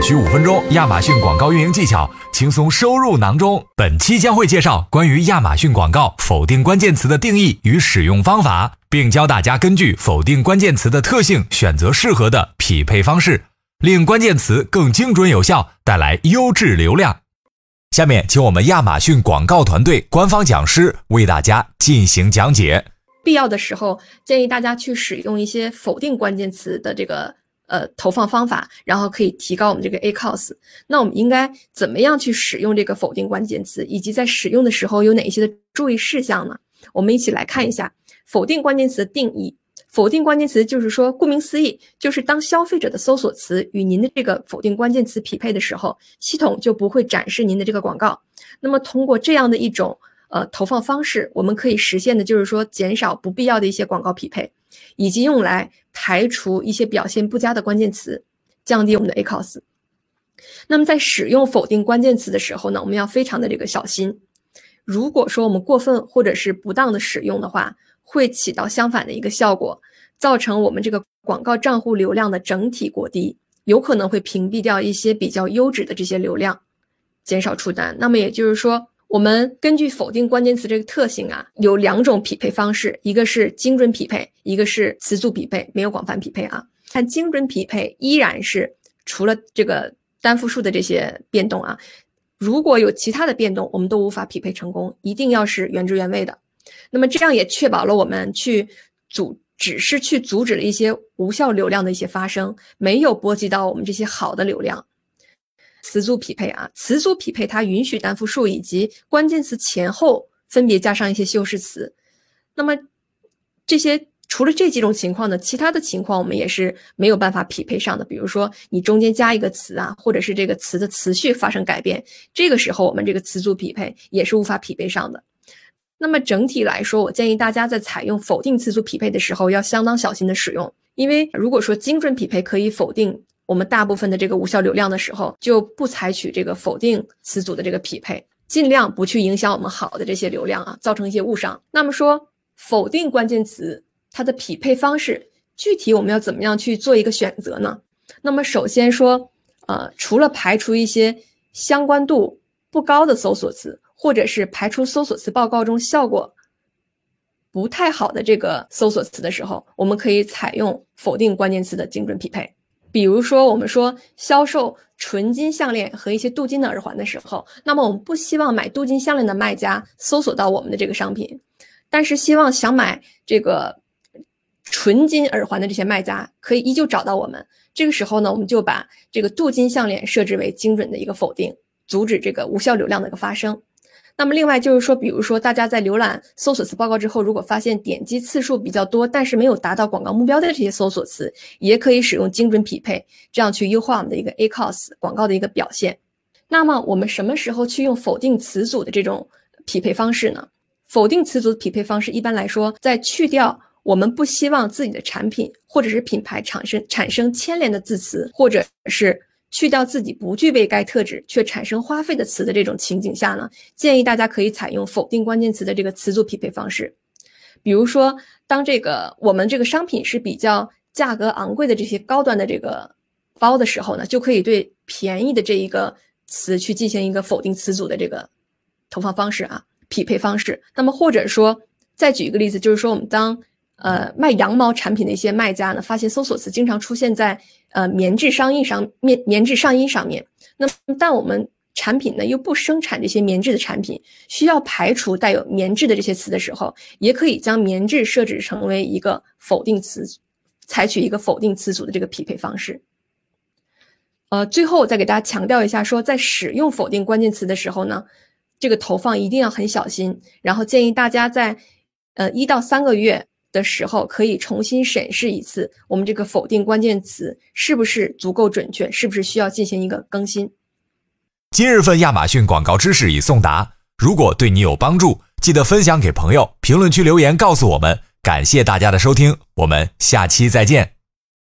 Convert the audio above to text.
只需五分钟，亚马逊广告运营技巧轻松收入囊中。本期将会介绍关于亚马逊广告否定关键词的定义与使用方法，并教大家根据否定关键词的特性选择适合的匹配方式，令关键词更精准有效，带来优质流量。下面，请我们亚马逊广告团队官方讲师为大家进行讲解。必要的时候，建议大家去使用一些否定关键词的这个。呃，投放方法，然后可以提高我们这个 ACOS。那我们应该怎么样去使用这个否定关键词，以及在使用的时候有哪一些的注意事项呢？我们一起来看一下否定关键词的定义。否定关键词就是说，顾名思义，就是当消费者的搜索词与您的这个否定关键词匹配的时候，系统就不会展示您的这个广告。那么通过这样的一种呃投放方式，我们可以实现的就是说，减少不必要的一些广告匹配。以及用来排除一些表现不佳的关键词，降低我们的 ACOS。那么在使用否定关键词的时候呢，我们要非常的这个小心。如果说我们过分或者是不当的使用的话，会起到相反的一个效果，造成我们这个广告账户流量的整体过低，有可能会屏蔽掉一些比较优质的这些流量，减少出单。那么也就是说。我们根据否定关键词这个特性啊，有两种匹配方式，一个是精准匹配，一个是词组匹配，没有广泛匹配啊。看精准匹配依然是除了这个单复数的这些变动啊，如果有其他的变动，我们都无法匹配成功，一定要是原汁原味的。那么这样也确保了我们去阻，只是去阻止了一些无效流量的一些发生，没有波及到我们这些好的流量。词组匹配啊，词组匹配它允许单复数以及关键词前后分别加上一些修饰词。那么这些除了这几种情况呢，其他的情况我们也是没有办法匹配上的。比如说你中间加一个词啊，或者是这个词的词序发生改变，这个时候我们这个词组匹配也是无法匹配上的。那么整体来说，我建议大家在采用否定词组匹配的时候要相当小心的使用，因为如果说精准匹配可以否定。我们大部分的这个无效流量的时候，就不采取这个否定词组的这个匹配，尽量不去影响我们好的这些流量啊，造成一些误伤。那么说否定关键词它的匹配方式，具体我们要怎么样去做一个选择呢？那么首先说，呃，除了排除一些相关度不高的搜索词，或者是排除搜索词报告中效果不太好的这个搜索词的时候，我们可以采用否定关键词的精准匹配。比如说，我们说销售纯金项链和一些镀金的耳环的时候，那么我们不希望买镀金项链的卖家搜索到我们的这个商品，但是希望想买这个纯金耳环的这些卖家可以依旧找到我们。这个时候呢，我们就把这个镀金项链设置为精准的一个否定，阻止这个无效流量的一个发生。那么另外就是说，比如说大家在浏览搜索词报告之后，如果发现点击次数比较多，但是没有达到广告目标的这些搜索词，也可以使用精准匹配，这样去优化我们的一个 ACOS 广告的一个表现。那么我们什么时候去用否定词组的这种匹配方式呢？否定词组的匹配方式一般来说，在去掉我们不希望自己的产品或者是品牌产生产生牵连的字词，或者是。去掉自己不具备该特质却产生花费的词的这种情景下呢，建议大家可以采用否定关键词的这个词组匹配方式。比如说，当这个我们这个商品是比较价格昂贵的这些高端的这个包的时候呢，就可以对便宜的这一个词去进行一个否定词组的这个投放方式啊，匹配方式。那么或者说，再举一个例子，就是说我们当呃卖羊毛产品的一些卖家呢，发现搜索词经常出现在。呃，棉质上衣上面棉质上衣上面，那么但我们产品呢又不生产这些棉质的产品，需要排除带有棉质的这些词的时候，也可以将棉质设置成为一个否定词，采取一个否定词组的这个匹配方式。呃，最后我再给大家强调一下，说在使用否定关键词的时候呢，这个投放一定要很小心，然后建议大家在呃一到三个月。的时候，可以重新审视一次我们这个否定关键词是不是足够准确，是不是需要进行一个更新。今日份亚马逊广告知识已送达，如果对你有帮助，记得分享给朋友，评论区留言告诉我们。感谢大家的收听，我们下期再见。